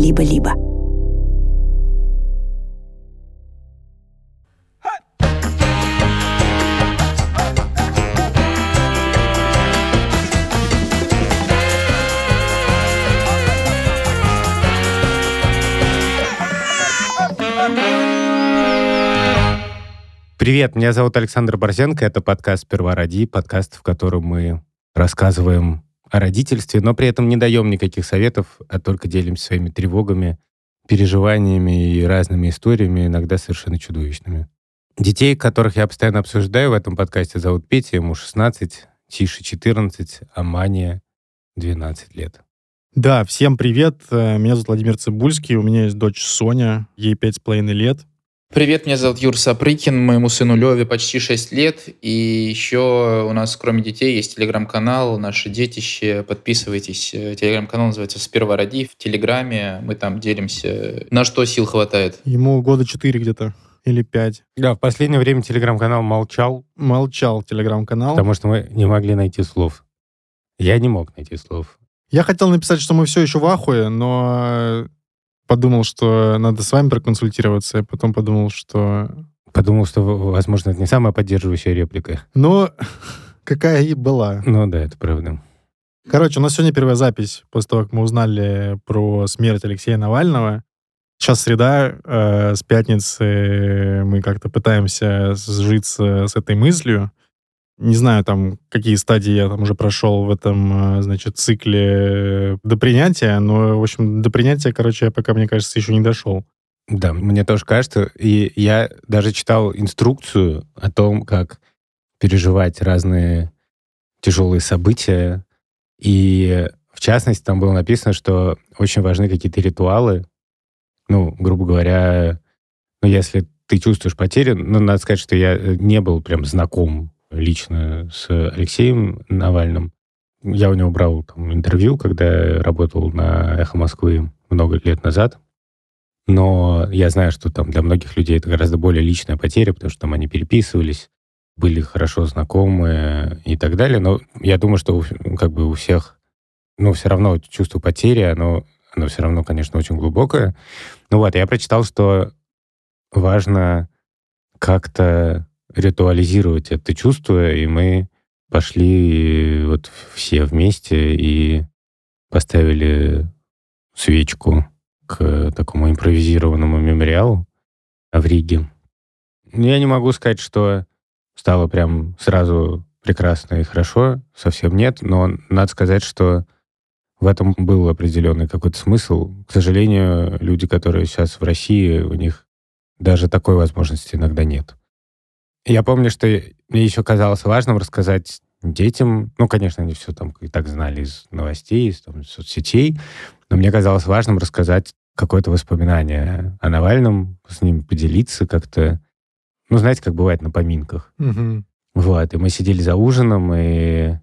либо-либо. Привет, меня зовут Александр Борзенко, это подкаст «Сперва роди», подкаст, в котором мы рассказываем о родительстве, но при этом не даем никаких советов, а только делимся своими тревогами, переживаниями и разными историями, иногда совершенно чудовищными. Детей, которых я постоянно обсуждаю в этом подкасте, зовут Петя, ему 16, Тише 14, а Мания 12 лет. Да, всем привет. Э, меня зовут Владимир Цибульский, у меня есть дочь Соня, ей пять с половиной лет. Привет, меня зовут Юр Сапрыкин, моему сыну Леве почти 6 лет, и еще у нас, кроме детей, есть телеграм-канал «Наше детище». Подписывайтесь. Телеграм-канал называется «Сперва роди». В Телеграме мы там делимся, на что сил хватает. Ему года 4 где-то или 5. Да, в последнее время телеграм-канал молчал. Молчал телеграм-канал. Потому что мы не могли найти слов. Я не мог найти слов. Я хотел написать, что мы все еще в ахуе, но подумал, что надо с вами проконсультироваться, и потом подумал, что... Подумал, что, возможно, это не самая поддерживающая реплика. Но какая и была. Ну да, это правда. Короче, у нас сегодня первая запись после того, как мы узнали про смерть Алексея Навального. Сейчас среда, э, с пятницы мы как-то пытаемся сжиться с этой мыслью не знаю, там, какие стадии я там уже прошел в этом, э, значит, цикле до принятия, но, в общем, до принятия, короче, я пока, мне кажется, еще не дошел. Да, мне тоже кажется. И я даже читал инструкцию о том, как переживать разные тяжелые события. И, в частности, там было написано, что очень важны какие-то ритуалы. Ну, грубо говоря, ну, если ты чувствуешь потерю, ну, надо сказать, что я не был прям знаком лично с Алексеем Навальным. Я у него брал там, интервью, когда работал на «Эхо Москвы» много лет назад. Но я знаю, что там для многих людей это гораздо более личная потеря, потому что там они переписывались, были хорошо знакомы и так далее. Но я думаю, что как бы у всех, ну, все равно чувство потери, оно, оно все равно, конечно, очень глубокое. Ну вот, я прочитал, что важно как-то ритуализировать это чувство, и мы пошли вот все вместе и поставили свечку к такому импровизированному мемориалу в Риге. Я не могу сказать, что стало прям сразу прекрасно и хорошо, совсем нет, но надо сказать, что в этом был определенный какой-то смысл. К сожалению, люди, которые сейчас в России, у них даже такой возможности иногда нет. Я помню, что мне еще казалось важным рассказать детям, ну, конечно, они все там и так знали из новостей, из там, соцсетей, но мне казалось важным рассказать какое-то воспоминание о Навальном, с ним поделиться как-то. Ну, знаете, как бывает на поминках. Угу. Вот, и мы сидели за ужином, и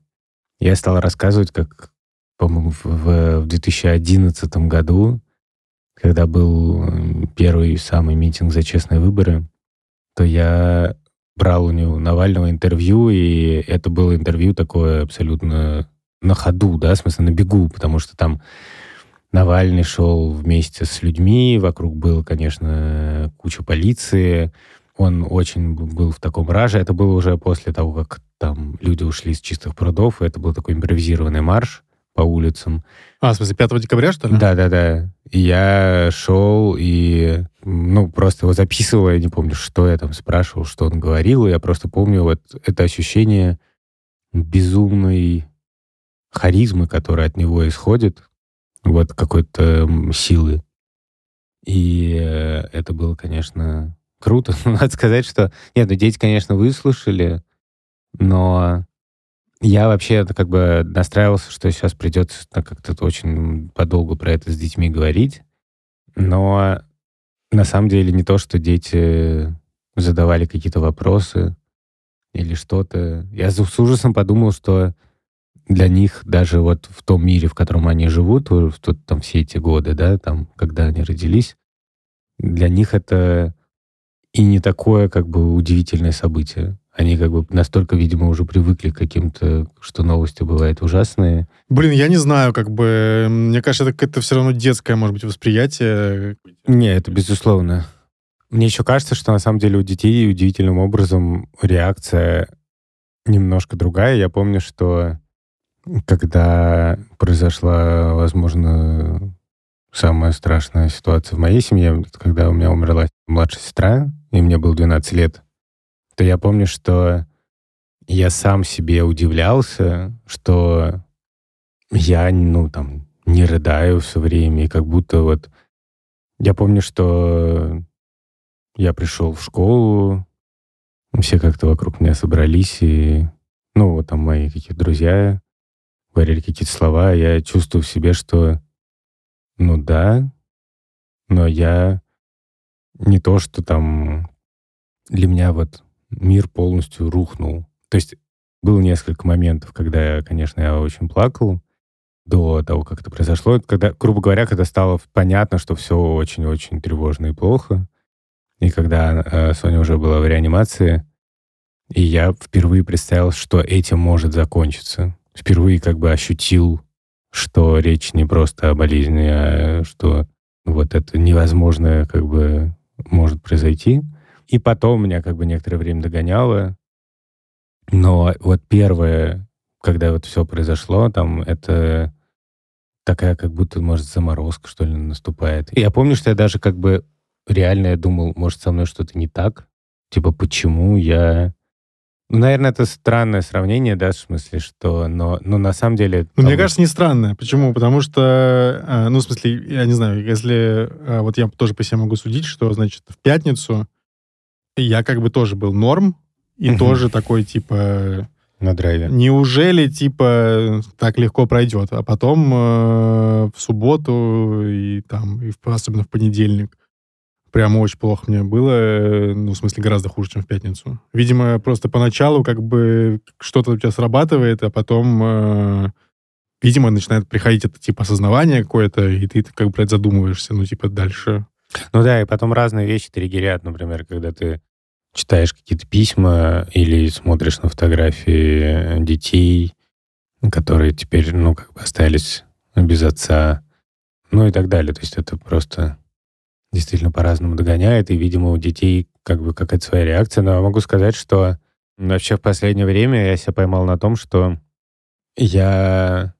я стал рассказывать, как, по-моему, в, в 2011 году, когда был первый самый митинг за честные выборы, то я брал у него Навального интервью, и это было интервью такое абсолютно на ходу, да, в смысле на бегу, потому что там Навальный шел вместе с людьми, вокруг был, конечно, куча полиции, он очень был в таком раже. Это было уже после того, как там люди ушли из чистых прудов, и это был такой импровизированный марш по улицам. А, в смысле, 5 декабря, что ли? Да-да-да. Я шел и, ну, просто его записывал, я не помню, что я там спрашивал, что он говорил, и я просто помню вот это ощущение безумной харизмы, которая от него исходит, вот какой-то силы. И э, это было, конечно, круто. Надо сказать, что... Нет, ну дети, конечно, выслушали, но я вообще как бы настраивался, что сейчас придется как-то очень подолгу про это с детьми говорить. Но на самом деле не то, что дети задавали какие-то вопросы или что-то. Я с ужасом подумал, что для них даже вот в том мире, в котором они живут, в тот, там все эти годы, да, там, когда они родились, для них это и не такое как бы удивительное событие Они как бы настолько, видимо, уже привыкли к каким-то, что новости бывают ужасные. Блин, я не знаю, как бы... Мне кажется, это, это все равно детское, может быть, восприятие. Не, это безусловно. Мне еще кажется, что на самом деле у детей удивительным образом реакция немножко другая. Я помню, что когда произошла, возможно, самая страшная ситуация в моей семье, когда у меня умерла младшая сестра, и мне было 12 лет, то я помню, что я сам себе удивлялся, что я, ну, там, не рыдаю все время, и как будто вот... Я помню, что я пришел в школу, все как-то вокруг меня собрались, и, ну, вот там мои какие-то друзья говорили какие-то слова, я чувствую в себе, что, ну да, но я не то, что там для меня вот мир полностью рухнул. То есть было несколько моментов, когда, конечно, я очень плакал до того, как это произошло. Когда, грубо говоря, когда стало понятно, что все очень-очень тревожно и плохо, и когда э, Соня уже была в реанимации, и я впервые представил, что этим может закончиться. Впервые как бы ощутил, что речь не просто о болезни, а что вот это невозможное как бы может произойти. И потом меня как бы некоторое время догоняло. Но вот первое, когда вот все произошло, там это такая как будто, может, заморозка, что ли, наступает. И я помню, что я даже как бы реально я думал, может, со мной что-то не так. Типа, почему я... Ну, наверное, это странное сравнение, да, в смысле, что... Но, но на самом деле... Ну, мне кажется, не странное. Почему? Потому что, э, ну, в смысле, я не знаю, если... Э, вот я тоже по себе могу судить, что, значит, в пятницу я как бы тоже был норм, и угу. тоже такой, типа... На драйве. Неужели, типа, так легко пройдет? А потом э, в субботу и там, и в, особенно в понедельник, прямо очень плохо мне было, э, ну, в смысле, гораздо хуже, чем в пятницу. Видимо, просто поначалу как бы что-то у тебя срабатывает, а потом, э, видимо, начинает приходить это, типа, осознавание какое-то, и ты как бы задумываешься, ну, типа, дальше. Ну да, и потом разные вещи триггерят, например, когда ты читаешь какие-то письма или смотришь на фотографии детей, которые теперь, ну, как бы остались без отца, ну и так далее. То есть это просто действительно по-разному догоняет, и, видимо, у детей как бы какая-то своя реакция. Но я могу сказать, что вообще в последнее время я себя поймал на том, что я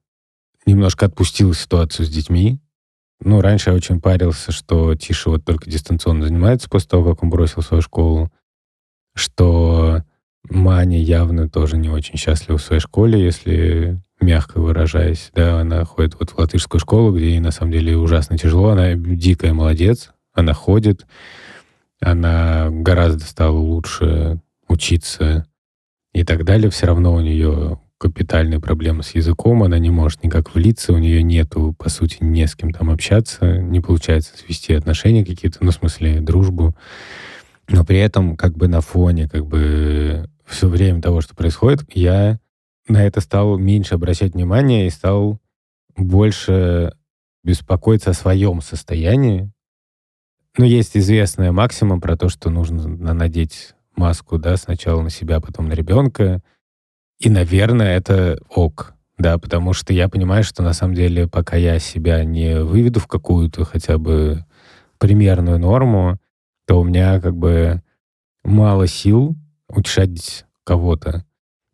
немножко отпустил ситуацию с детьми. Ну, раньше я очень парился, что Тиша вот только дистанционно занимается после того, как он бросил свою школу, что Маня явно тоже не очень счастлива в своей школе, если мягко выражаясь. Да, она ходит вот в латышскую школу, где ей на самом деле ужасно тяжело. Она дикая молодец, она ходит, она гораздо стала лучше учиться и так далее. Все равно у нее капитальные проблемы с языком, она не может никак влиться, у нее нету, по сути, не с кем там общаться, не получается свести отношения какие-то, ну, в смысле, дружбу. Но при этом, как бы на фоне, как бы все время того, что происходит, я на это стал меньше обращать внимание и стал больше беспокоиться о своем состоянии, ну, есть известная максима про то, что нужно надеть маску, да, сначала на себя, потом на ребенка. И, наверное, это ок, да, потому что я понимаю, что на самом деле, пока я себя не выведу в какую-то хотя бы примерную норму, то у меня как бы мало сил утешать кого-то.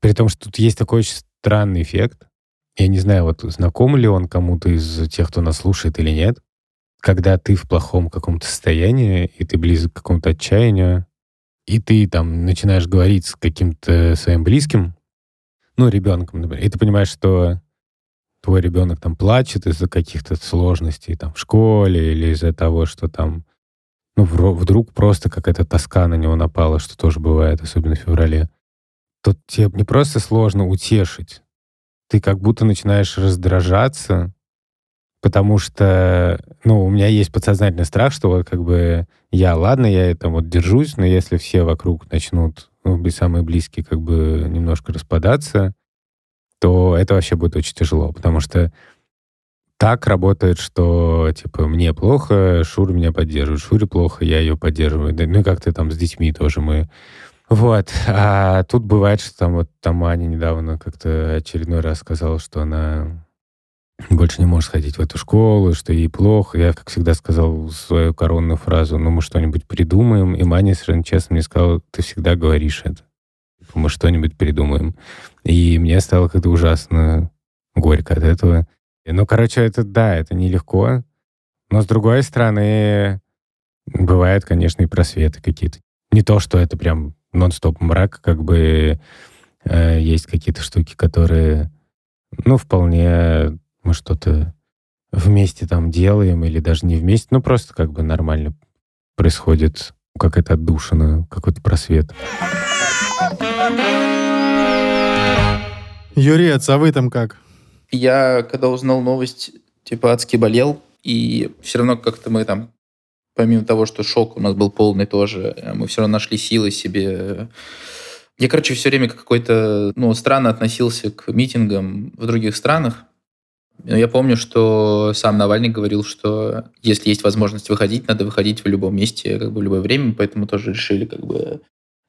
При том, что тут есть такой очень странный эффект. Я не знаю, вот знаком ли он кому-то из тех, кто нас слушает или нет когда ты в плохом каком-то состоянии, и ты близок к какому-то отчаянию, и ты там начинаешь говорить с каким-то своим близким, ну, ребенком, например, и ты понимаешь, что твой ребенок там плачет из-за каких-то сложностей там в школе или из-за того, что там ну, вдруг просто какая-то тоска на него напала, что тоже бывает, особенно в феврале, то тебе не просто сложно утешить, ты как будто начинаешь раздражаться потому что, ну, у меня есть подсознательный страх, что вот как бы я, ладно, я это вот держусь, но если все вокруг начнут, ну, самые близкие, как бы немножко распадаться, то это вообще будет очень тяжело, потому что так работает, что, типа, мне плохо, Шур меня поддерживает, Шуре плохо, я ее поддерживаю. Ну и как-то там с детьми тоже мы Вот. А тут бывает, что там вот там Аня недавно как-то очередной раз сказала, что она больше не может ходить в эту школу, что ей плохо. Я, как всегда, сказал свою коронную фразу, ну, мы что-нибудь придумаем. И Маня совершенно честно мне сказала, ты всегда говоришь это. Типа, мы что-нибудь придумаем. И мне стало как-то ужасно горько от этого. Ну, короче, это, да, это нелегко. Но, с другой стороны, бывают, конечно, и просветы какие-то. Не то, что это прям нон-стоп мрак, как бы э, есть какие-то штуки, которые, ну, вполне мы что-то вместе там делаем или даже не вместе, ну, просто как бы нормально происходит какая-то отдушина, какой-то просвет. Юрец, а вы там как? Я, когда узнал новость, типа, адски болел, и все равно как-то мы там, помимо того, что шок у нас был полный тоже, мы все равно нашли силы себе. Я, короче, все время какой-то, ну, странно относился к митингам в других странах. Но я помню, что сам Навальный говорил, что если есть возможность выходить, надо выходить в любом месте, как бы в любое время, поэтому тоже решили как бы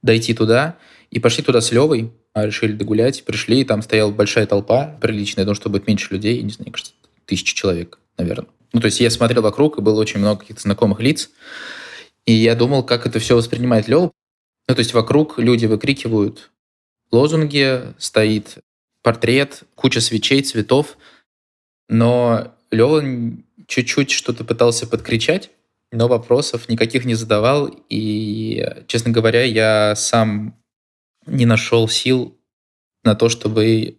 дойти туда. И пошли туда с Левой, а решили догулять, пришли, и там стояла большая толпа приличная, думаю, что будет меньше людей, не знаю, кажется, тысячи человек, наверное. Ну, то есть я смотрел вокруг, и было очень много каких-то знакомых лиц, и я думал, как это все воспринимает Лева. Ну, то есть вокруг люди выкрикивают лозунги, стоит портрет, куча свечей, цветов, но Лева чуть-чуть что-то пытался подкричать, но вопросов никаких не задавал. И, честно говоря, я сам не нашел сил на то, чтобы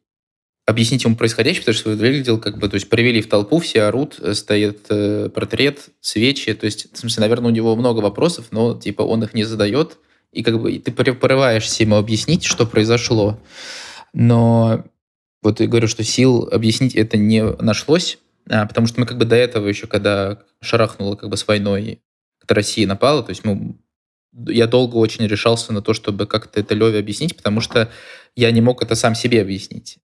объяснить ему происходящее, потому что выглядел как бы, то есть привели в толпу, все орут, стоит э, портрет, свечи, то есть, в смысле, наверное, у него много вопросов, но, типа, он их не задает, и как бы ты порываешься ему объяснить, что произошло. Но вот я говорю, что сил объяснить это не нашлось, а, потому что мы как бы до этого еще, когда шарахнуло как бы с войной, когда Россия напала, то есть мы я долго очень решался на то, чтобы как-то это Леве объяснить, потому что я не мог это сам себе объяснить.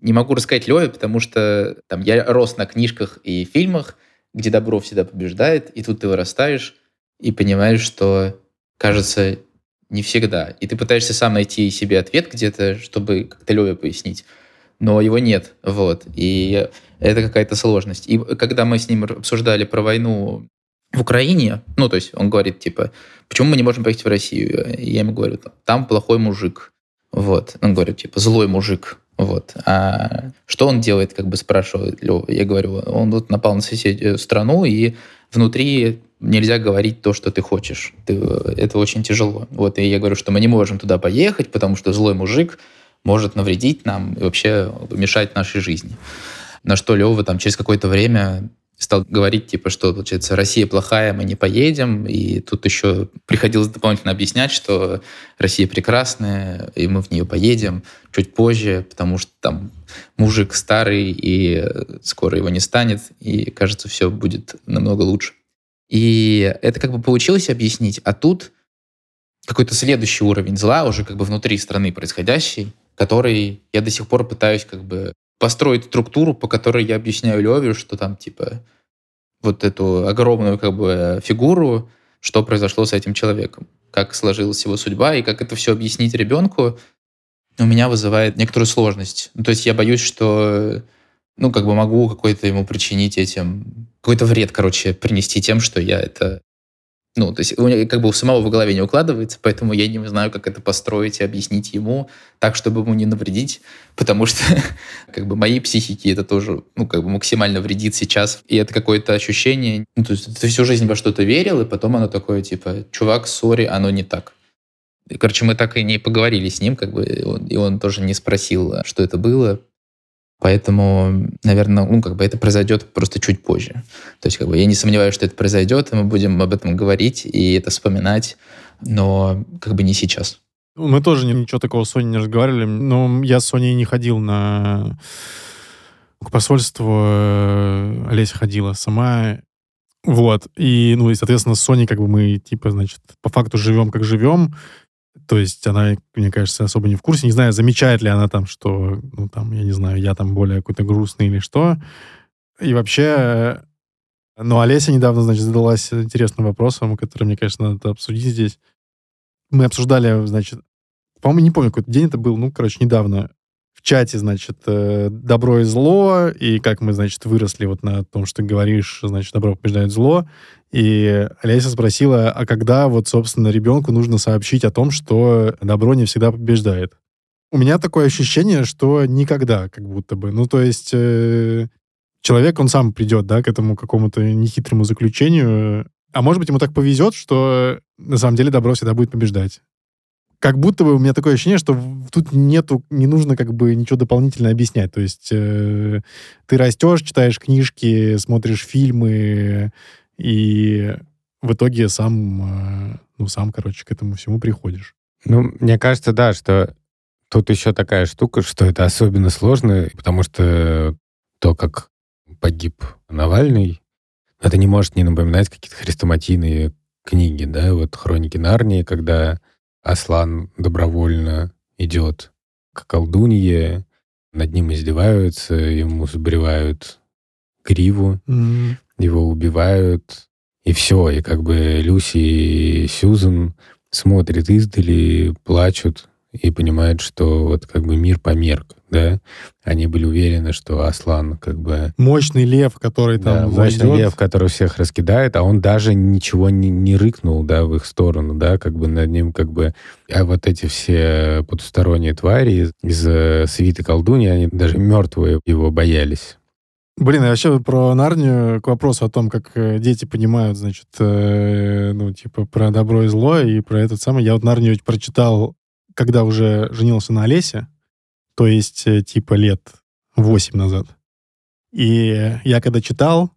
Не могу рассказать Леве, потому что там, я рос на книжках и фильмах, где добро всегда побеждает, и тут ты вырастаешь и понимаешь, что, кажется, не всегда. И ты пытаешься сам найти себе ответ где-то, чтобы как-то Леве пояснить, но его нет. Вот. И это какая-то сложность. И когда мы с ним обсуждали про войну в Украине, ну, то есть он говорит, типа, почему мы не можем поехать в Россию? И я ему говорю, там плохой мужик. Вот. Он говорит, типа, злой мужик. Вот. А что он делает, как бы спрашивает Лёва. Я говорю, он вот напал на соседнюю страну, и внутри нельзя говорить то, что ты хочешь. Ты, это очень тяжело. Вот. И я говорю, что мы не можем туда поехать, потому что злой мужик может навредить нам и вообще мешать нашей жизни. На что Лева там через какое-то время стал говорить, типа, что, получается, Россия плохая, мы не поедем. И тут еще приходилось дополнительно объяснять, что Россия прекрасная, и мы в нее поедем чуть позже, потому что там мужик старый, и скоро его не станет, и, кажется, все будет намного лучше. И это как бы получилось объяснить, а тут какой-то следующий уровень зла, уже как бы внутри страны происходящий, который я до сих пор пытаюсь как бы построить структуру, по которой я объясняю Леве, что там типа вот эту огромную как бы фигуру, что произошло с этим человеком, как сложилась его судьба и как это все объяснить ребенку, у меня вызывает некоторую сложность. Ну, то есть я боюсь, что ну, как бы могу какой-то ему причинить этим, какой-то вред, короче, принести тем, что я это ну, то есть у меня как бы у самого в голове не укладывается, поэтому я не знаю, как это построить и объяснить ему так, чтобы ему не навредить, потому что как бы моей психике это тоже, ну, как бы максимально вредит сейчас. И это какое-то ощущение, ну, то есть ты всю жизнь во что-то верил, и потом оно такое, типа, чувак, сори, оно не так. Короче, мы так и не поговорили с ним, как бы, и он, и он тоже не спросил, что это было. Поэтому, наверное, ну, как бы это произойдет просто чуть позже. То есть, как бы я не сомневаюсь, что это произойдет, и мы будем об этом говорить и это вспоминать, но как бы не сейчас. Мы тоже ничего такого с Соней не разговаривали, но я с Соней не ходил на к посольству, э, Олеся ходила сама, вот, и, ну, и, соответственно, с Соней как бы мы, типа, значит, по факту живем, как живем, то есть она, мне кажется, особо не в курсе. Не знаю, замечает ли она там, что, ну, там, я не знаю, я там более какой-то грустный или что. И вообще, ну, Олеся недавно, значит, задалась интересным вопросом, который, мне, конечно, надо обсудить здесь. Мы обсуждали, значит, по-моему, не помню, какой день это был, ну, короче, недавно, чате, значит, э, добро и зло, и как мы, значит, выросли вот на том, что ты говоришь, значит, добро побеждает зло. И Олеся спросила, а когда вот, собственно, ребенку нужно сообщить о том, что добро не всегда побеждает? У меня такое ощущение, что никогда, как будто бы. Ну, то есть э, человек, он сам придет, да, к этому какому-то нехитрому заключению. А может быть, ему так повезет, что на самом деле добро всегда будет побеждать как будто бы у меня такое ощущение, что тут нету, не нужно как бы ничего дополнительно объяснять. То есть э, ты растешь, читаешь книжки, смотришь фильмы, и в итоге сам, э, ну, сам, короче, к этому всему приходишь. Ну, мне кажется, да, что тут еще такая штука, что это особенно сложно, потому что то, как погиб Навальный, это не может не напоминать какие-то хрестоматийные книги, да, вот «Хроники Нарнии», когда Аслан добровольно идет к колдунье, над ним издеваются, ему сбривают гриву, mm-hmm. его убивают, и все. И как бы Люси и Сьюзен смотрят издали, плачут, и понимают, что вот как бы мир померк, да. Они были уверены, что Аслан как бы... Мощный лев, который там да, Мощный лев, который всех раскидает, а он даже ничего не, не рыкнул, да, в их сторону, да, как бы над ним как бы... А вот эти все потусторонние твари из, из э, свиты колдуньи, они даже мертвые его боялись. Блин, а вообще про Нарнию к вопросу о том, как э, дети понимают, значит, э, ну, типа, про добро и зло, и про этот самый... Я вот Нарнию прочитал когда уже женился на Олесе, то есть э, типа лет 8 назад. И я когда читал,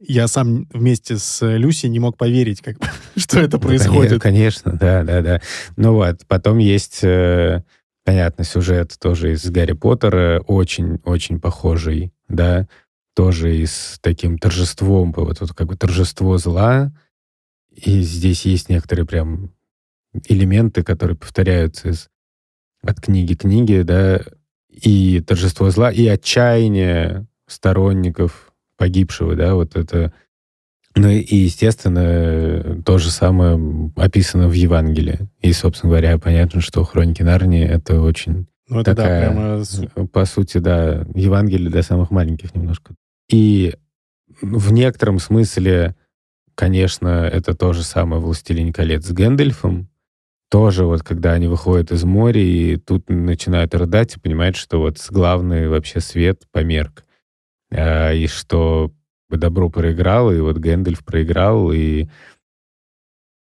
я сам вместе с Люси не мог поверить, как, что это происходит. Конечно, да, да, да. Ну вот, потом есть, э, понятно, сюжет тоже из Гарри Поттера, очень-очень похожий, да, тоже и с таким торжеством, вот, вот как бы торжество зла, и здесь есть некоторые прям элементы, которые повторяются из, от книги к книге, да, и торжество зла, и отчаяние сторонников погибшего, да, вот это... Ну и, естественно, то же самое описано в Евангелии. И, собственно говоря, понятно, что «Хроники Нарнии» — это очень ну, это такая, да, прямо... по сути, да, Евангелие для самых маленьких немножко. И в некотором смысле, конечно, это то же самое «Властелин колец» с Гэндальфом, тоже вот когда они выходят из моря и тут начинают рыдать и понимают, что вот главный вообще свет померк. А, и что добро проиграл, и вот Гэндальф проиграл, и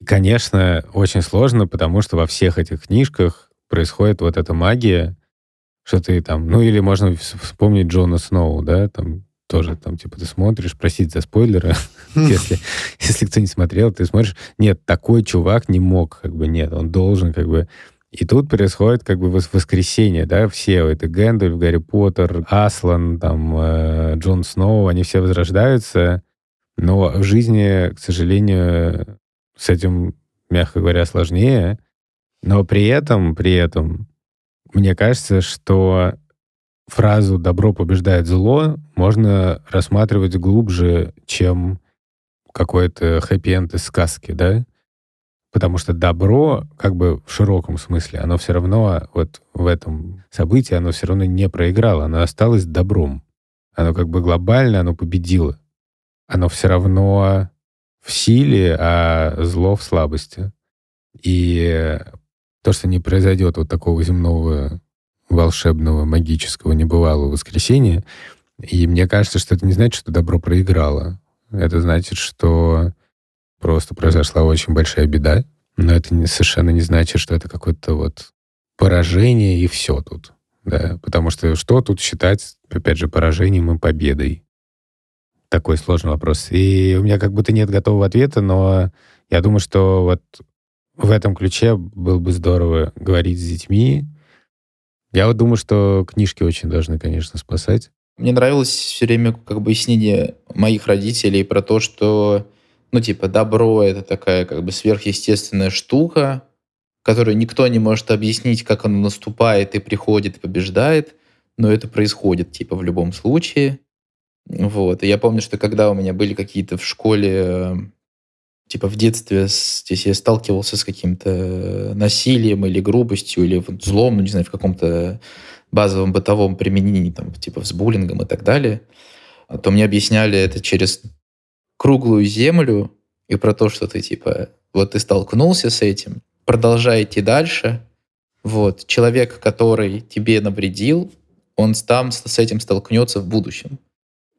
конечно, очень сложно, потому что во всех этих книжках происходит вот эта магия, что ты там, ну или можно вспомнить Джона Сноу, да, там тоже там, типа, ты смотришь, просить за спойлеры, если, если кто не смотрел, ты смотришь, нет, такой чувак не мог, как бы, нет, он должен, как бы, и тут происходит как бы воскресенье, да, все, это Гэндальф, Гарри Поттер, Аслан, там, э, Джон Сноу, они все возрождаются, но в жизни, к сожалению, с этим, мягко говоря, сложнее, но при этом, при этом, мне кажется, что фразу «добро побеждает зло» можно рассматривать глубже, чем какой-то хэппи-энд из сказки, да? Потому что добро, как бы в широком смысле, оно все равно вот в этом событии, оно все равно не проиграло, оно осталось добром. Оно как бы глобально, оно победило. Оно все равно в силе, а зло в слабости. И то, что не произойдет вот такого земного волшебного, магического, небывалого воскресения. И мне кажется, что это не значит, что добро проиграло. Это значит, что просто произошла очень большая беда, но это не, совершенно не значит, что это какое-то вот поражение и все тут. Да? Потому что что тут считать, опять же, поражением и победой? Такой сложный вопрос. И у меня как будто нет готового ответа, но я думаю, что вот в этом ключе было бы здорово говорить с детьми, я вот думаю, что книжки очень должны, конечно, спасать. Мне нравилось все время как бы объяснение моих родителей про то, что, ну, типа, добро — это такая как бы сверхъестественная штука, которую никто не может объяснить, как оно наступает и приходит, и побеждает, но это происходит, типа, в любом случае. Вот. И я помню, что когда у меня были какие-то в школе э, типа в детстве здесь я сталкивался с каким-то насилием или грубостью, или злом, ну, не знаю, в каком-то базовом бытовом применении, там, типа с буллингом и так далее, то мне объясняли это через круглую землю и про то, что ты, типа, вот ты столкнулся с этим, продолжай идти дальше, вот, человек, который тебе навредил, он там с этим столкнется в будущем.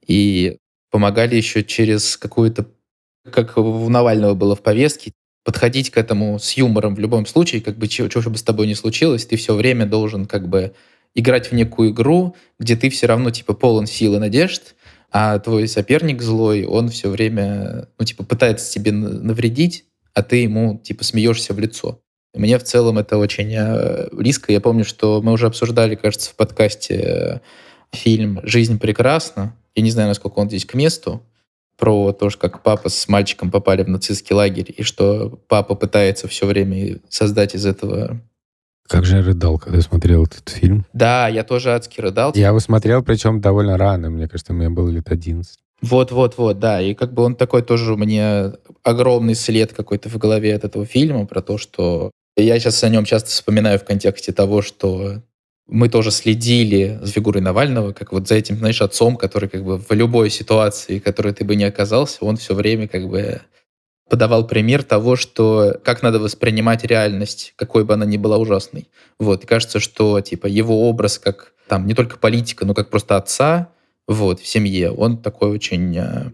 И помогали еще через какую-то, как у Навального было в повестке, подходить к этому с юмором в любом случае, как бы чего, чего бы с тобой ни случилось, ты все время должен как бы играть в некую игру, где ты все равно типа полон сил и надежд, а твой соперник злой, он все время, ну, типа, пытается тебе навредить, а ты ему, типа, смеешься в лицо. Мне в целом это очень э, близко. Я помню, что мы уже обсуждали, кажется, в подкасте э, фильм «Жизнь прекрасна». Я не знаю, насколько он здесь к месту, про то, как папа с мальчиком попали в нацистский лагерь, и что папа пытается все время создать из этого как же я рыдал, когда смотрел этот фильм. Да, я тоже адски рыдал. Я его смотрел, причем довольно рано. Мне кажется, меня было лет 11. Вот-вот-вот, да. И как бы он такой тоже у меня огромный след какой-то в голове от этого фильма про то, что я сейчас о нем часто вспоминаю в контексте того, что мы тоже следили за фигурой Навального, как вот за этим, знаешь, отцом, который как бы в любой ситуации, в которой ты бы не оказался, он все время как бы подавал пример того, что как надо воспринимать реальность, какой бы она ни была ужасной. Вот, и кажется, что типа его образ как там не только политика, но как просто отца вот, в семье, он такой очень э,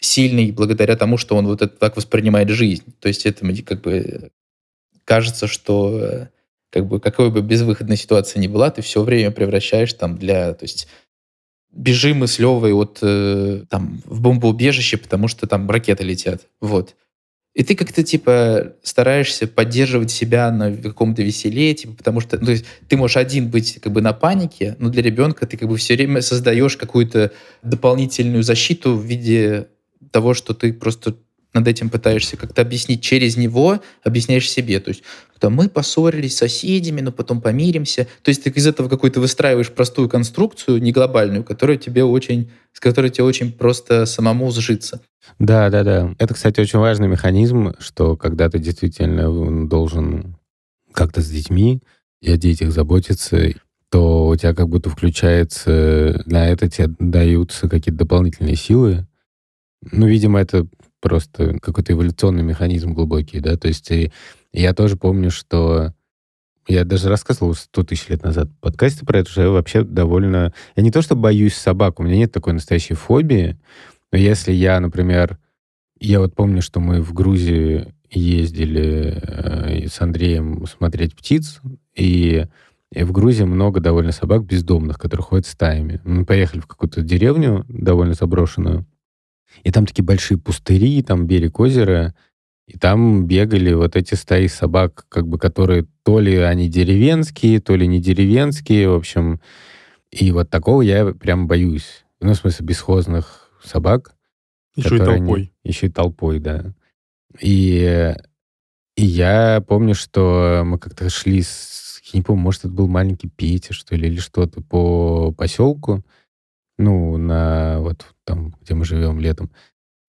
сильный благодаря тому, что он вот это так воспринимает жизнь. То есть это как бы кажется, что э, как бы какой бы безвыходной ситуация ни была, ты все время превращаешь там для, то есть бежим мы с Левой вот э, там в бомбоубежище, потому что там ракеты летят. Вот. И ты как-то, типа, стараешься поддерживать себя на каком-то веселе, типа, потому что, ну, то есть, ты можешь один быть, как бы, на панике, но для ребенка ты, как бы, все время создаешь какую-то дополнительную защиту в виде того, что ты просто над этим пытаешься как-то объяснить через него, объясняешь себе. То есть там, мы поссорились с соседями, но потом помиримся. То есть ты из этого какую-то выстраиваешь простую конструкцию, не глобальную, которая тебе очень, с которой тебе очень просто самому сжиться. Да, да, да. Это, кстати, очень важный механизм, что когда ты действительно должен как-то с детьми и о детях заботиться, то у тебя как будто включается, на это тебе даются какие-то дополнительные силы. Ну, видимо, это просто какой-то эволюционный механизм глубокий, да, то есть и я тоже помню, что я даже рассказывал 100 тысяч лет назад в подкасте про это, что я вообще довольно... Я не то, что боюсь собак, у меня нет такой настоящей фобии, но если я, например... Я вот помню, что мы в Грузии ездили э, с Андреем смотреть птиц, и, и в Грузии много довольно собак бездомных, которые ходят стаями. Мы поехали в какую-то деревню довольно заброшенную, и там такие большие пустыри, там берег озера, и там бегали вот эти стаи собак, как бы, которые то ли они деревенские, то ли не деревенские, в общем. И вот такого я прям боюсь. Ну, в смысле, бесхозных собак. Еще и толпой. Не, еще и толпой, да. И, и я помню, что мы как-то шли с... Я не помню, может, это был маленький Петя, что ли, или что-то по поселку ну, на вот там, где мы живем летом.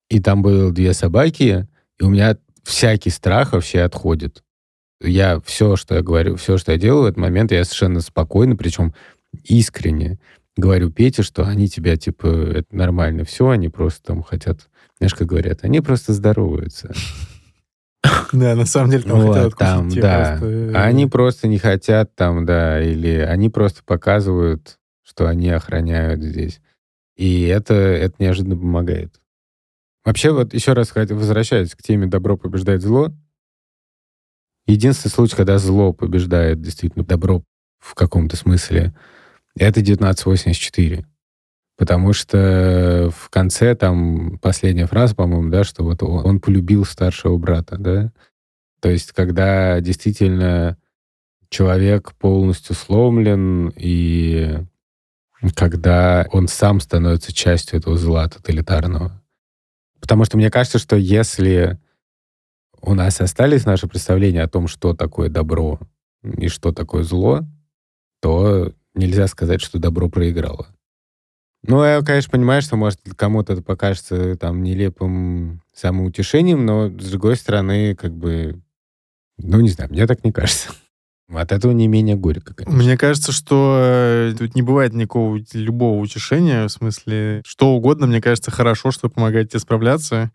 И там было две собаки, и у меня всякий страх вообще отходит. Я все, что я говорю, все, что я делаю в этот момент, я совершенно спокойно, причем искренне говорю Пете, что они тебя, типа, это нормально все, они просто там хотят, знаешь, как говорят, они просто здороваются. Да, на самом деле там хотят там, да. Э, они просто не хотят там, да, или они просто показывают что они охраняют здесь. И это, это неожиданно помогает. Вообще, вот еще раз возвращаясь к теме «добро побеждает зло», единственный случай, когда зло побеждает действительно добро в каком-то смысле, это 1984. Потому что в конце там последняя фраза, по-моему, да, что вот он, он полюбил старшего брата, да. То есть, когда действительно человек полностью сломлен и когда он сам становится частью этого зла тоталитарного. Потому что мне кажется, что если у нас остались наши представления о том, что такое добро и что такое зло, то нельзя сказать, что добро проиграло. Ну, я, конечно, понимаю, что, может, кому-то это покажется там нелепым самоутешением, но, с другой стороны, как бы, ну, не знаю, мне так не кажется. От этого не менее горько, конечно. Мне кажется, что э, тут не бывает никакого любого утешения, в смысле, что угодно, мне кажется, хорошо, что помогает тебе справляться.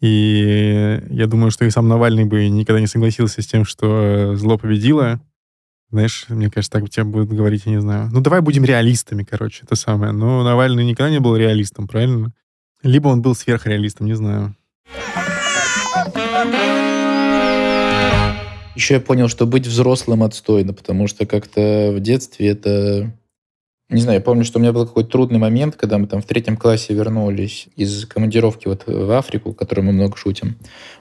И я думаю, что и сам Навальный бы никогда не согласился с тем, что зло победило. Знаешь, мне кажется, так тебе будут говорить, я не знаю. Ну, давай будем реалистами, короче, это самое. Но Навальный никогда не был реалистом, правильно? Либо он был сверхреалистом, не знаю. Еще я понял, что быть взрослым отстойно, потому что как-то в детстве это... Не знаю, я помню, что у меня был какой-то трудный момент, когда мы там в третьем классе вернулись из командировки вот в Африку, о которой мы много шутим.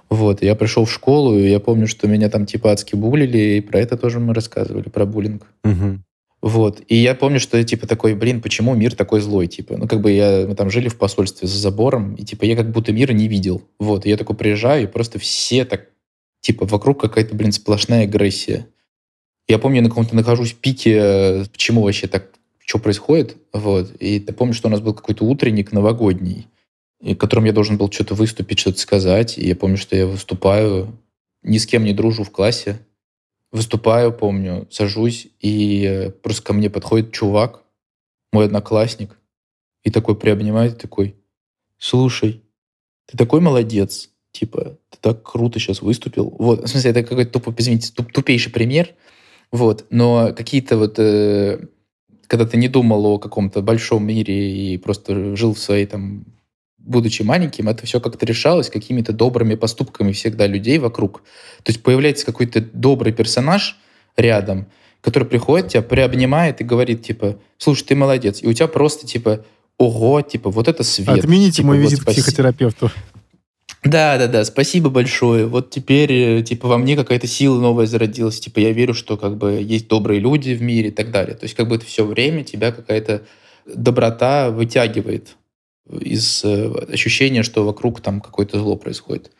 Вот, я пришел в школу, и я помню, что меня там типа адски булили, и про это тоже мы рассказывали, про буллинг. Угу. Вот. И я помню, что я типа такой, блин, почему мир такой злой? Типа, ну, как бы я, мы там жили в посольстве за забором, и типа я как будто мира не видел. Вот. И я такой приезжаю, и просто все так Типа вокруг какая-то, блин, сплошная агрессия. Я помню, я на каком-то нахожусь в пике, э, почему вообще так, что происходит. Вот. И я помню, что у нас был какой-то утренник новогодний, и которым я должен был что-то выступить, что-то сказать. И я помню, что я выступаю, ни с кем не дружу в классе. Выступаю, помню, сажусь, и э, просто ко мне подходит чувак, мой одноклассник, и такой приобнимает, такой, слушай, ты такой молодец, типа, ты так круто сейчас выступил. Вот, в смысле, это какой-то, тупо, извините, туп, тупейший пример, вот, но какие-то вот, э, когда ты не думал о каком-то большом мире и просто жил в своей там, будучи маленьким, это все как-то решалось какими-то добрыми поступками всегда людей вокруг. То есть появляется какой-то добрый персонаж рядом, который приходит, тебя приобнимает и говорит, типа, слушай, ты молодец. И у тебя просто, типа, ого, типа, вот это свет. Отмените типа, мой вот визит к психотерапевту. Да, да, да, спасибо большое. Вот теперь, э, типа, во мне какая-то сила новая зародилась. Типа, я верю, что, как бы, есть добрые люди в мире и так далее. То есть, как бы, это все время тебя какая-то доброта вытягивает из э, ощущения, что вокруг там какое-то зло происходит.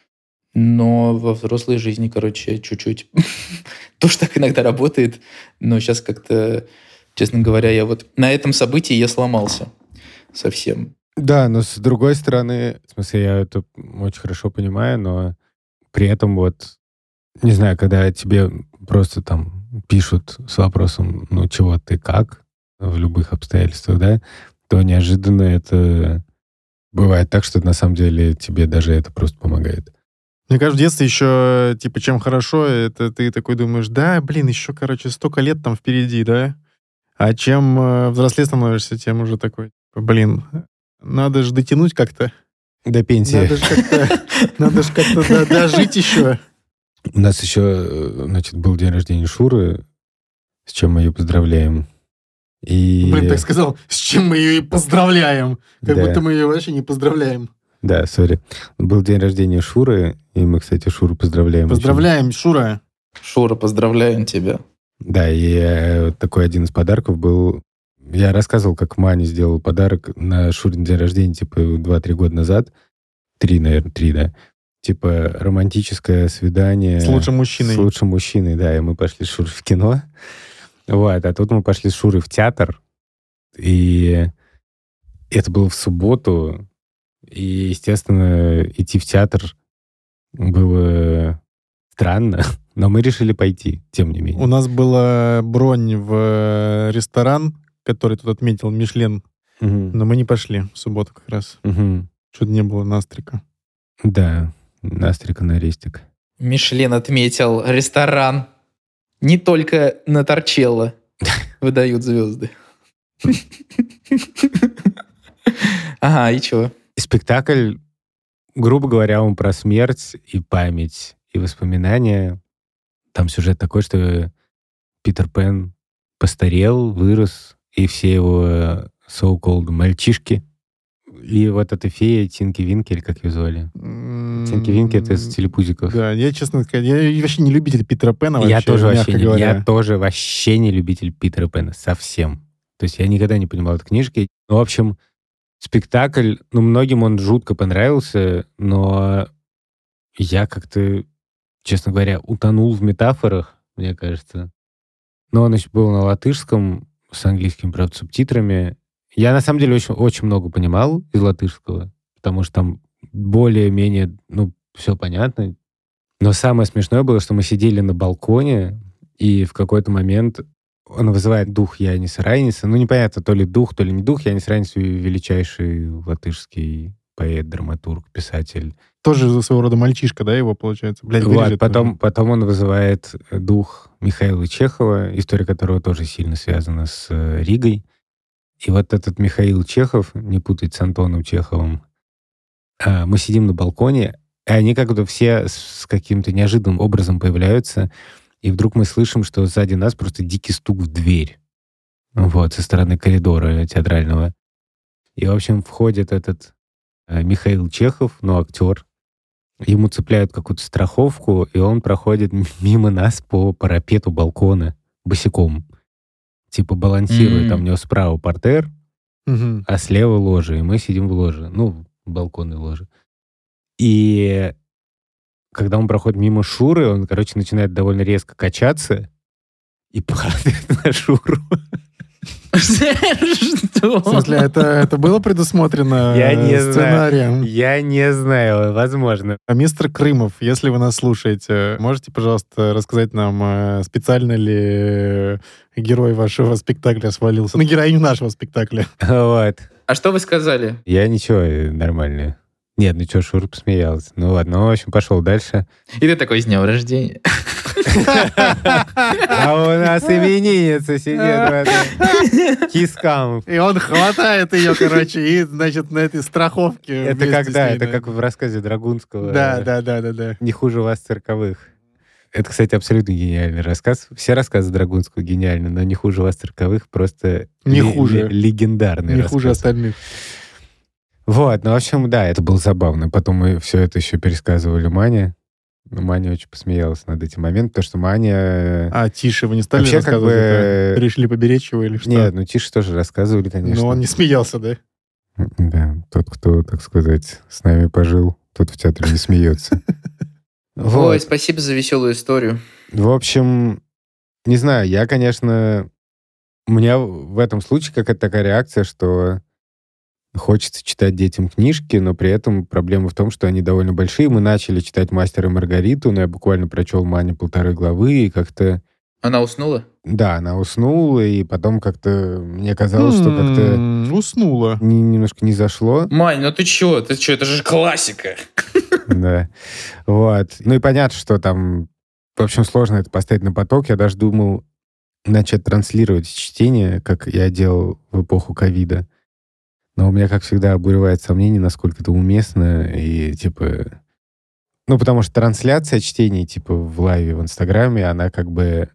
Но во взрослой жизни, короче, чуть-чуть тоже так иногда работает. Но сейчас как-то, честно говоря, я вот на этом событии я сломался совсем. Да, но с другой стороны, в смысле, я это очень хорошо понимаю, но при этом вот, не знаю, когда тебе просто там пишут с вопросом, ну, чего ты как, в любых обстоятельствах, да, то неожиданно это бывает так, что на самом деле тебе даже это просто помогает. Мне кажется, в детстве еще, типа, чем хорошо, это ты такой думаешь, да, блин, еще, короче, столько лет там впереди, да? А чем э, взрослее становишься, тем уже такой, блин, надо же дотянуть как-то. До пенсии. Надо же как-то, надо же как-то до- дожить еще. У нас еще, э, значит, был день рождения Шуры, с чем мы ее поздравляем. И... Блин, так сказал, с чем мы ее и поздравляем. Как Да. будто мы ее вообще не поздравляем. Да, сори. Был день рождения Шуры, и мы, кстати, Шуру поздравляем. очень. Поздравляем, Шура. Шура, поздравляем тебя. Да, и э, такой один из подарков был... Я рассказывал, как Мане сделал подарок на Шурин день рождения, типа, 2-3 года назад. Три, наверное, три, да. Типа, романтическое свидание... С лучшим мужчиной. С лучшим мужчиной, да. И мы пошли с Шурой в кино. Вот, а тут мы пошли с Шурой в театр. И это было в субботу. И, естественно, идти в театр было странно. Но мы решили пойти, тем не менее. У нас была бронь в э, ресторан, который тут отметил Мишлен, Мгм. но мы не пошли в субботу как раз. Мгм. Что-то не было настрика. Да, настрика на рестик. Мишлен отметил ресторан. Не только на Торчелло выдают звезды. Ага, и чего? Спектакль, грубо говоря, он про смерть и память, и воспоминания. Там сюжет такой, что Питер Пен постарел, вырос, и все его so-called мальчишки. И вот эта фея Тинки Винки, или как ее звали? Тинки Винки — это из телепузиков. Да, я, честно сказать, я вообще не любитель Питера Пэна вообще, я тоже вообще не, говоря. я тоже вообще не любитель Питера Пэна, совсем. То есть я никогда не понимал этой книжки. Ну, в общем, спектакль, ну, многим он жутко понравился, но я как-то, честно говоря, утонул в метафорах, мне кажется. Но он еще был на латышском, с английским, правда, субтитрами, Я на самом деле очень, очень много понимал из латышского, потому что там более-менее, ну, все понятно. Но самое смешное было, что мы сидели на балконе, и в какой-то момент он вызывает дух Янис Райниса. Ну, непонятно, то ли дух, то ли не дух. Янис Райнис — величайший латышский поэт, драматург, писатель. Тоже своего рода мальчишка, да, его, получается? Блядь, Вот, потом, тоже. потом он вызывает дух Михаила Чехова, история которого тоже сильно связана с э, Ригой. И вот этот Михаил Чехов, не путать с Антоном Чеховым, а, мы сидим на балконе, и они как бы все с каким-то неожиданным образом появляются, и вдруг мы слышим, что сзади нас просто дикий стук в дверь. Вот, со стороны коридора театрального. И, в общем, входит этот э, Михаил Чехов, ну, актер, ему цепляют какую-то страховку, и он проходит мимо нас по парапету балкона босиком. Типа балансирует, М. там у него справа портер, Мгм. а слева ложа, и мы сидим в ложе. Ну, в балконной ложе. И когда он проходит мимо Шуры, он, короче, начинает довольно резко качаться и падает на Шуру. В Что? смысле, это, это было предусмотрено Я не э, знаю. сценарием? Я не знаю, возможно. А мистер Крымов, если вы нас слушаете, можете, пожалуйста, рассказать нам, э, специально ли э, герой вашего спектакля свалился на героиню нашего спектакля? Вот. А что вы сказали? Я ничего, э, нормально. Нет, ну что, Шура посмеялась. Ну ладно, ну, в общем, пошел дальше. И ты такой, с днем рождения. А у нас именинница сидит в этом кискам. И он хватает ее, короче, и, значит, на этой страховке Это когда? Это как в рассказе Драгунского. Да, да, да, да, да. Не хуже вас цирковых. Это, кстати, абсолютно гениальный рассказ. Все рассказы Драгунского гениальны, но не хуже вас цирковых, просто Не хуже. ле- легендарный Не рассказ. хуже остальных. Вот, ну, в общем, да, это было забавно. Потом мы все это еще пересказывали Мане. Ну, Маня очень посмеялась над этим моментом, потому что Маня... э, А тише вы не стали Вообще, как рассказывать? бы, это? Решили поберечь его или что? Нет, ну Тише тоже рассказывали, конечно. Но он не смеялся, да? Да, тот, кто, так сказать, с нами пожил, тот в театре не смеется. Ой, спасибо за веселую историю. В общем, не знаю, я, конечно... У меня в этом случае какая-то такая реакция, что хочется читать детям книжки, но при этом проблема в том, что они довольно большие. Мы начали читать «Мастера и Маргариту», но я буквально прочел Мане полторы главы, и как-то... Она уснула? Да, она уснула, и потом как-то мне казалось, что как-то Уснула. не- немножко не зашло. Мань, ну ты чё? Ты чё? Это же классика. Да. Вот. Ну и понятно, что там, в общем, сложно это поставить на поток. Я даже думал начать транслировать чтение, как я делал в эпоху ковида. Но у меня, как всегда, обуревает сомнение, насколько это уместно. И, типа... Ну, потому что трансляция чтений, типа, в лайве в Инстаграме, она как бы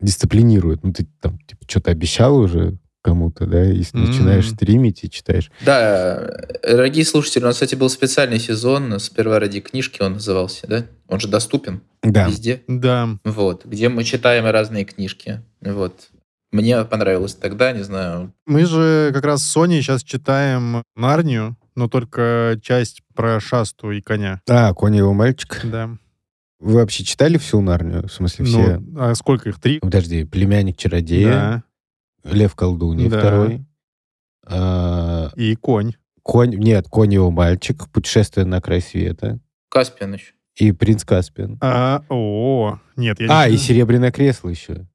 дисциплинирует. Ну, ты там, типа, что-то обещал уже кому-то, да, и М. начинаешь стримить и читаешь. Да, дорогие слушатели, у нас, кстати, был специальный сезон, сперва ради книжки он назывался, да? Он же доступен Да. везде. Да. Вот, где мы читаем разные книжки. Вот. Мне понравилось тогда, не знаю. Мы же как раз с Соней сейчас читаем Нарнию, но только часть про Шасту и коня. А, Коня его мальчик. Да. Вы вообще читали всю Нарнию? В смысле, все? Ну, а сколько их? Три? Подожди, племянник чародея, Да. Лев колдунья Да. второй, а, И конь. конь, нет, конь его мальчик, путешествие на край света Каспиан еще. и принц Каспиан. А, о, нет, я А, не и серебряное кресло еще.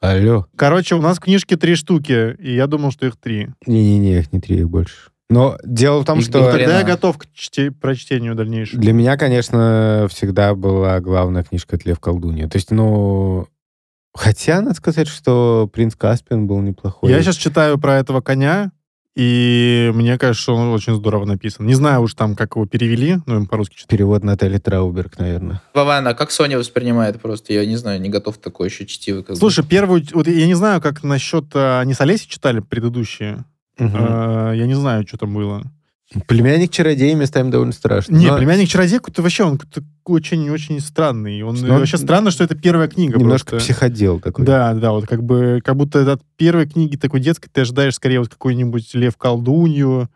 Алло. Короче, у нас книжки три штуки, и я думал, что их три. Не-не-не, их не три, их больше. Но дело в том, Их что было Тогда я готов к чте- прочтению дальнейшему. для меня, конечно, всегда была главная книжка «Это Лев колдунья». То есть, ну... Хотя, надо сказать, что принц Каспиан был неплохой. Я сейчас читаю про этого коня, и мне кажется, что он очень здорово написан. Не знаю уж там, как его перевели, но им по-русски. Перевод Натальи Трауберг, наверное. Вован, а как Соня воспринимает просто? Я не знаю, не готов такой еще чтивый. Как бы. Слушай, первую... Вот я не знаю, как насчет... а, Они с Олесей читали предыдущие? Мгм. А, Я не знаю, что там было. Племянник чародея местами довольно страшный. Не, Но племянник чародей какой-то вообще, он какой-то очень-очень странный. Он он вообще странно, что это первая книга немножко просто. психодел такой. Да, да, вот как бы, как будто от первой книги такой детской ты ожидаешь скорее вот какой-нибудь Лев-колдунью,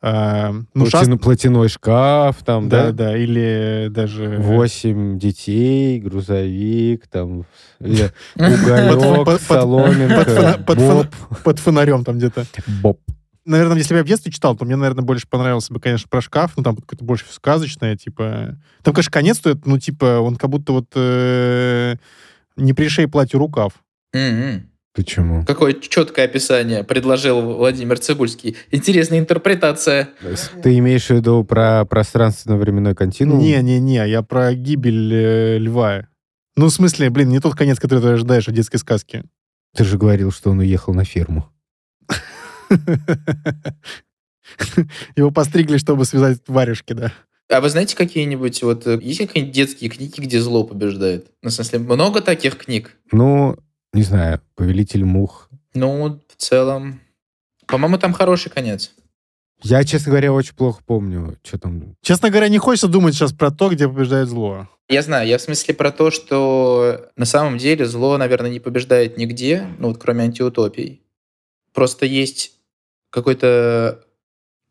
а, ну, Платин- шаст... Платяной шкаф там, Да, да? да, или даже... Восемь детей, грузовик, там, уголек, соломинка, боб, Под фонарем там где-то. боб. Наверное, если бы я в детстве читал, то мне, наверное, больше понравился бы, конечно, про шкаф, ну, там какое-то больше сказочное, типа... Там, конечно, конец стоит, ну, типа, он как будто вот э, не пришей платье рукав. Мгм. Почему? Какое четкое описание предложил Владимир Цибульский. Интересная интерпретация. Ты имеешь в виду про пространственно-временной континуум? Не-не-не, я про гибель э, льва. Ну, в смысле, блин, не тот конец, который ты ожидаешь от детской сказки. Ты же говорил, что он уехал на ферму. Его постригли, чтобы связать варежки, да. А вы знаете какие-нибудь, вот, э, есть какие-нибудь детские книги, где зло побеждает? Ну, в смысле, много таких книг? Ну, не знаю, «Повелитель мух». Ну, в целом... По-моему, там хороший конец. Я, честно говоря, очень плохо помню, что там. Честно говоря, не хочется думать сейчас про то, где побеждает зло. Я знаю, я в смысле про то, что на самом деле зло, наверное, не побеждает нигде, ну вот кроме антиутопий. Просто есть какое-то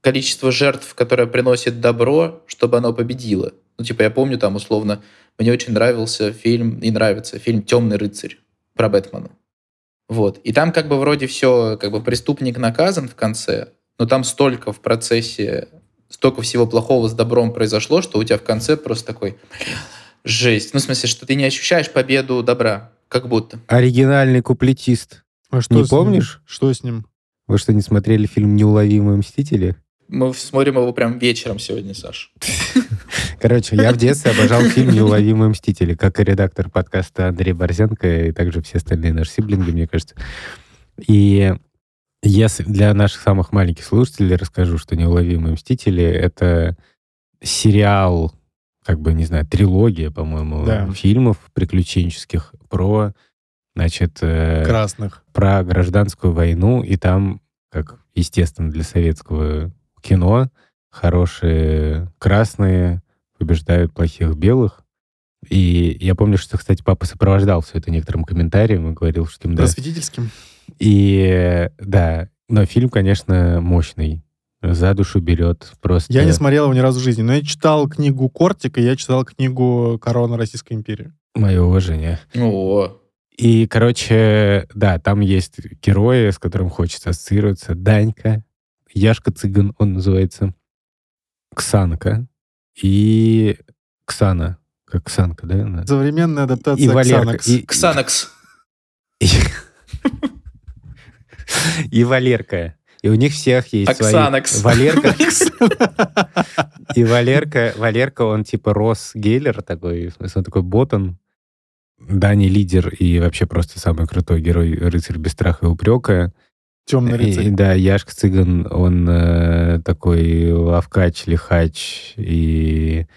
количество жертв, которое приносит добро, чтобы оно победило. Ну, типа, я помню там, условно, мне очень нравился фильм, и нравится фильм «Темный рыцарь» про Бэтмена. Вот. И там как бы вроде все, как бы преступник наказан в конце, но там столько в процессе, столько всего плохого с добром произошло, что у тебя в конце просто такой, «Бля, жесть. Ну, в смысле, что ты не ощущаешь победу добра, как будто. Оригинальный куплетист. А Не с ним? помнишь? Что с ним? Вы что, не смотрели фильм «Неуловимые мстители»? Мы смотрим его прям вечером сегодня, Саш. Короче, я в детстве обожал фильм «Неуловимые мстители», как и редактор подкаста Андрей Борзенко и также все остальные наши сиблинги, мне кажется. И если для наших самых маленьких слушателей расскажу, что «Неуловимые мстители» — это сериал, как бы, не знаю, трилогия, по-моему, Да. фильмов приключенческих про, значит, э, Красных. про гражданскую войну, и там, как естественно для советского кино, хорошие красные побеждают плохих белых. И я помню, что, кстати, папа сопровождал все это некоторым комментарием и говорил, что им да. Просветительским. И да, но фильм, конечно, мощный. За душу берет просто. Я не смотрел его ни разу в жизни, но я читал книгу Кортик, и я читал книгу «Корона Российской империи». Мое уважение. О, И, короче, да, там есть герои, с которым хочется ассоциироваться. Данька, Яшка Цыган, он называется. Ксанка и Ксана. Как Ксанка, да? она? Современная адаптация И Валерка. Ксанакс. И, Ксанакс. и, и Валерка. И у них всех есть Оксанакс. свои... Валерка, и Валерка, Валерка, он типа Рос Гейлер такой, в смысле, он такой ботан. Дани лидер и вообще просто самый крутой герой, рыцарь без страха и упрека. Темный И, рыцарь. да, Яшка Цыган, он э, такой лавкач, лихач и...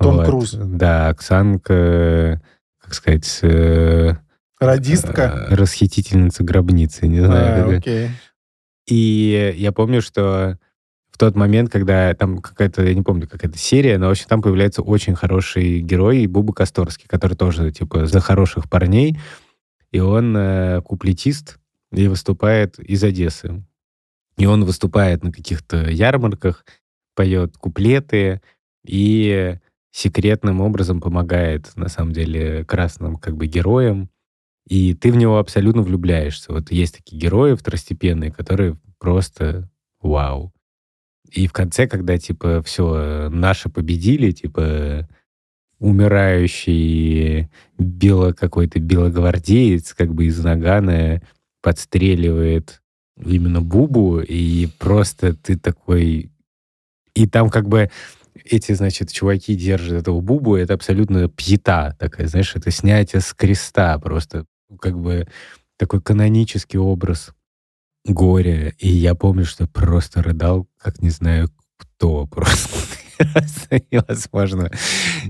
Том Круз. Да, Оксанка, как сказать... э, Радистка. э, расхитительница гробницы, не знаю. А, окей. И я помню, что в тот момент, когда там какая-то, я не помню, какая-то серия, но, в общем, там появляется очень хороший герой Буба Косторский, который тоже, типа, за хороших парней. И он э, куплетист и выступает из Одессы. И он выступает на каких-то ярмарках, поет куплеты и секретным образом помогает, на самом деле, красным как бы героям. И ты в него абсолютно влюбляешься. Вот есть такие герои второстепенные, которые просто вау. И в конце, когда, типа, все, наши победили, типа, умирающий бело какой-то белогвардеец, как бы из Нагана, подстреливает именно Бубу, и просто ты такой... И там как бы эти, значит, чуваки держат этого Бубу, это абсолютно пьета такая, знаешь, это снятие с креста просто, как бы такой канонический образ горя. И я помню, что просто рыдал, как не знаю кто, просто невозможно.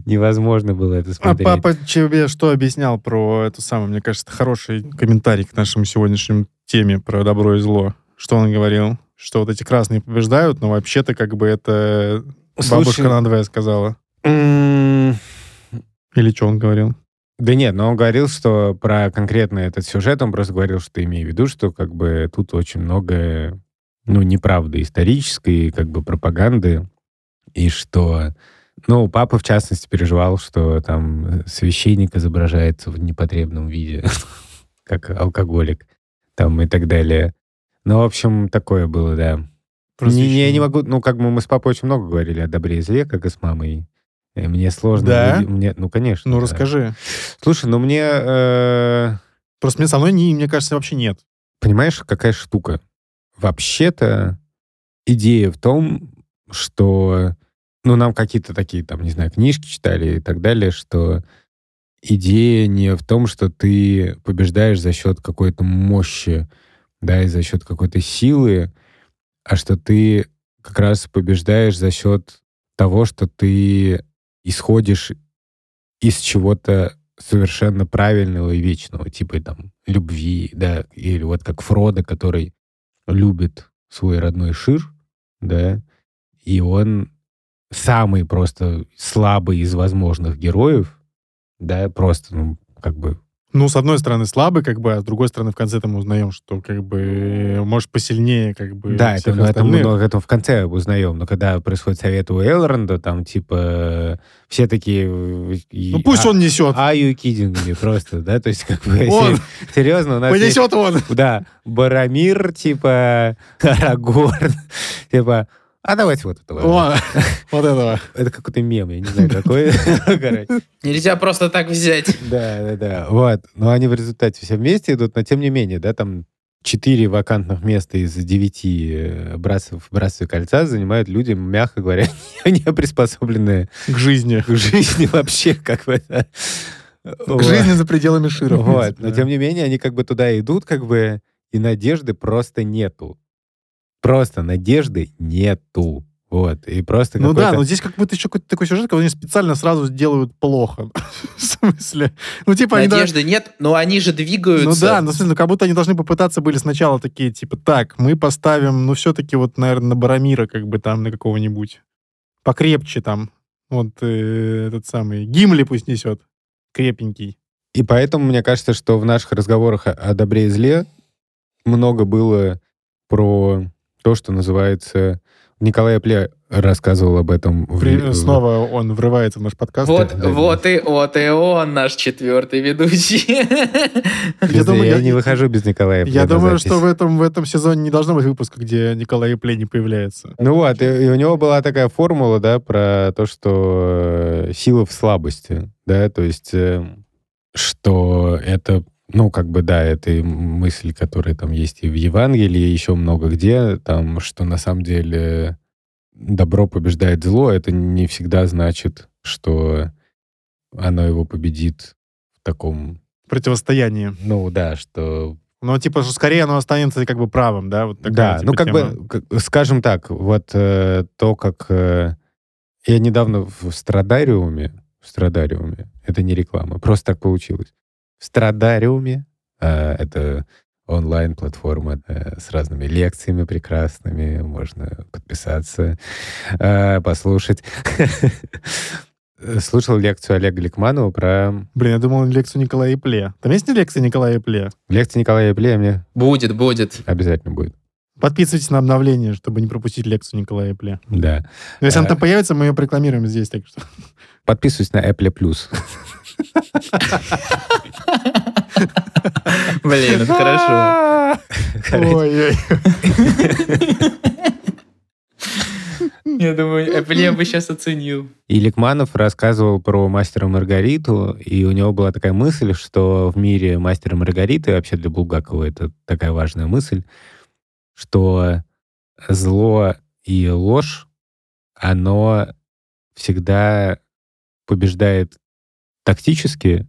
Невозможно было это А смотреть. папа тебе что объяснял про это самое? Мне кажется, хороший комментарий к нашему сегодняшнему теме про добро и зло. Что он говорил? Что вот эти красные побеждают, но вообще-то как бы это бабушка Слушай, надвое сказала. Или что он говорил? Да нет, но он говорил, что про конкретно этот сюжет, он просто говорил, что имею в виду, что как бы тут очень много, ну, неправды исторической, как бы пропаганды, и что, ну, папа, в частности, переживал, что там священник изображается в непотребном виде, как алкоголик, там и так далее. Ну, в общем, такое было, да. Не, не, я не могу, ну, как бы мы с папой очень много говорили о добре и зле, как и с мамой. И мне сложно. Да? Мне, ну, конечно. Ну, да. расскажи. Слушай, ну мне... э, Просто мне со мной, не, мне кажется, вообще нет. понимаешь, какая штука? Вообще-то идея в том, что... Ну, нам какие-то такие, там, не знаю, книжки читали и так далее, что идея не в том, что ты побеждаешь за счет какой-то мощи, да, и за счет какой-то силы, а что ты как раз побеждаешь за счет того, что ты исходишь из чего-то совершенно правильного и вечного, типа там любви, да, или вот как Фродо, который любит свой родной Шир, да, и он самый просто слабый из возможных героев, да, просто, ну, как бы Ну, с одной стороны, слабый, как бы, а с другой стороны, в конце мы узнаем, что, как бы, может, посильнее, как бы, Да, это, ну, это, мы это в конце узнаем, но когда происходит совет у Элронда, там, типа, все такие... э, и- Ну, пусть а- он несет. Are you kidding me? Просто, да? То есть, как бы, Он. се- серьезно, у нас есть, Понесет он. да, Барамир, типа, Арагорн, типа, а давайте вот этого. О, вот этого. Это какой-то мем, я не знаю, какой. Нельзя просто так взять. Да, да, да. Вот. Но они в результате все вместе идут, но тем не менее, да, там четыре вакантных места из девяти э, братцев, братства кольца занимают люди, мягко говоря, не приспособленные К жизни. к жизни вообще, как бы. да. К жизни за пределами Шира. Вот. Но тем не менее, они как бы туда идут, как бы, и надежды просто нету. Просто надежды нету. Вот. И просто Ну да, но здесь как будто еще какой-то такой сюжет, когда они специально сразу делают плохо. В смысле? Ну, типа, они... да- Надежды нет, но они же двигаются. Ну да, ну, в смысле, ну, как будто они должны попытаться были сначала такие, типа, так, мы поставим, ну, все-таки вот, наверное, на Барамира, как бы там, на какого-нибудь. Покрепче там. Вот э, этот самый Гимли пусть несет. Крепенький. И поэтому мне кажется, что в наших разговорах о добре и зле много было про то, что называется... Николай Пле рассказывал об этом. в- При- в- Снова он врывается в наш подкаст. Вот, да, да. вот и вот и он, наш четвертый ведущий. Без- Я думаю, я, я- не выхожу без Николая Пле Я думаю, запись. что в этом, в этом сезоне не должно быть выпуска, где Николай Плей не появляется. Ну вот, и, и у него была такая формула, да, про то, что э, сила в слабости, да, то есть, э, что это, ну, как бы, да, это и мысль, которая там есть и в Евангелии, и еще много где, там, что на самом деле добро побеждает зло, это не всегда значит, что оно его победит в таком, Противостояние. ну, да, что Ну, типа, что скорее оно останется как бы правым, да? Вот такая, да, типа, ну как тема. бы, скажем так, вот э, то, как э, я недавно в Страдариуме, в Страдариуме, это не реклама, просто так получилось. В Страдариуме, э, это онлайн-платформа э, с разными лекциями прекрасными, можно подписаться, э, послушать. Слушал лекцию Олега Ликманова про... Блин, я думал, лекцию Николая Пле. Там есть ли лекция Николая Пле? Лекция Николая Плея мне Будет, будет. обязательно будет. Подписывайтесь на обновление, чтобы не пропустить лекцию Николая Пле. Да. Но если она Э. там появится, мы ее рекламируем здесь, так что... Подписывайтесь на Apple Plus. Блин, это хорошо. Ой-ой. Я думаю, Эпле бы сейчас оценил. И Ликманов рассказывал про мастера и Маргариту, и у него была такая мысль, что в мире мастера и Маргариты, вообще для Булгакова это такая важная мысль, что зло и ложь, оно всегда побеждает тактически,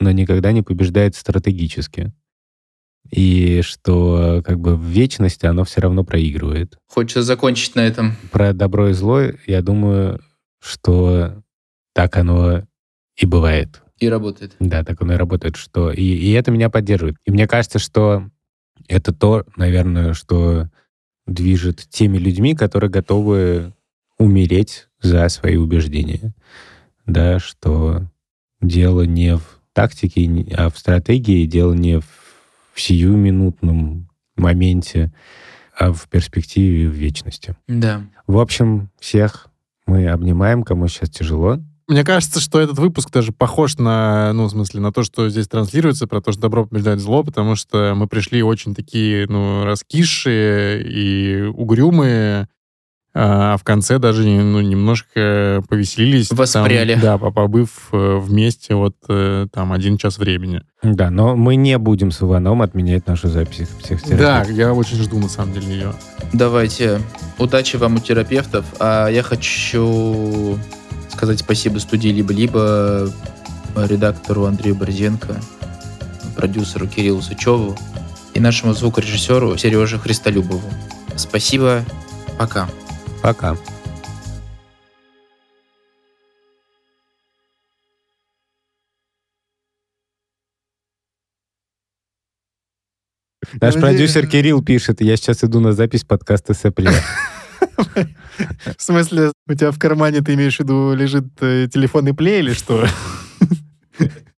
но никогда не побеждает стратегически. И что как бы в вечности оно все равно проигрывает Хочется закончить на этом. про добро и зло, я думаю, что так оно и бывает. И работает. Да, так оно и работает, что и, и это меня поддерживает. И мне кажется, что это то, наверное, что движет теми людьми, которые готовы умереть за свои убеждения. Да, что дело не в тактике, а в стратегии, дело не в, в сиюминутном моменте, а в перспективе в вечности. Да. В общем, всех мы обнимаем, кому сейчас тяжело. Мне кажется, что этот выпуск даже похож на, ну, в смысле, на то, что здесь транслируется, про то, что добро побеждает зло, потому что мы пришли очень такие, ну, раскисшие и угрюмые, а в конце даже ну, немножко повеселились. Воспряли. Там, да, побыв э, вместе вот э, там один час времени. Да, но мы не будем с Иваном отменять нашу запись психотерапии. Да, я очень жду на самом деле ее. Давайте. Удачи вам у терапевтов. А я хочу сказать спасибо студии «Либо-либо», редактору Андрею Борзенко, продюсеру Кириллу Сычеву и нашему звукорежиссеру Сереже Христолюбову. Спасибо. Пока. Пока. Наш Я продюсер Кирилл пишет, я сейчас иду на запись подкаста «Сопля». В смысле, у тебя в кармане, ты имеешь в виду, лежит э, телефонный плей или что?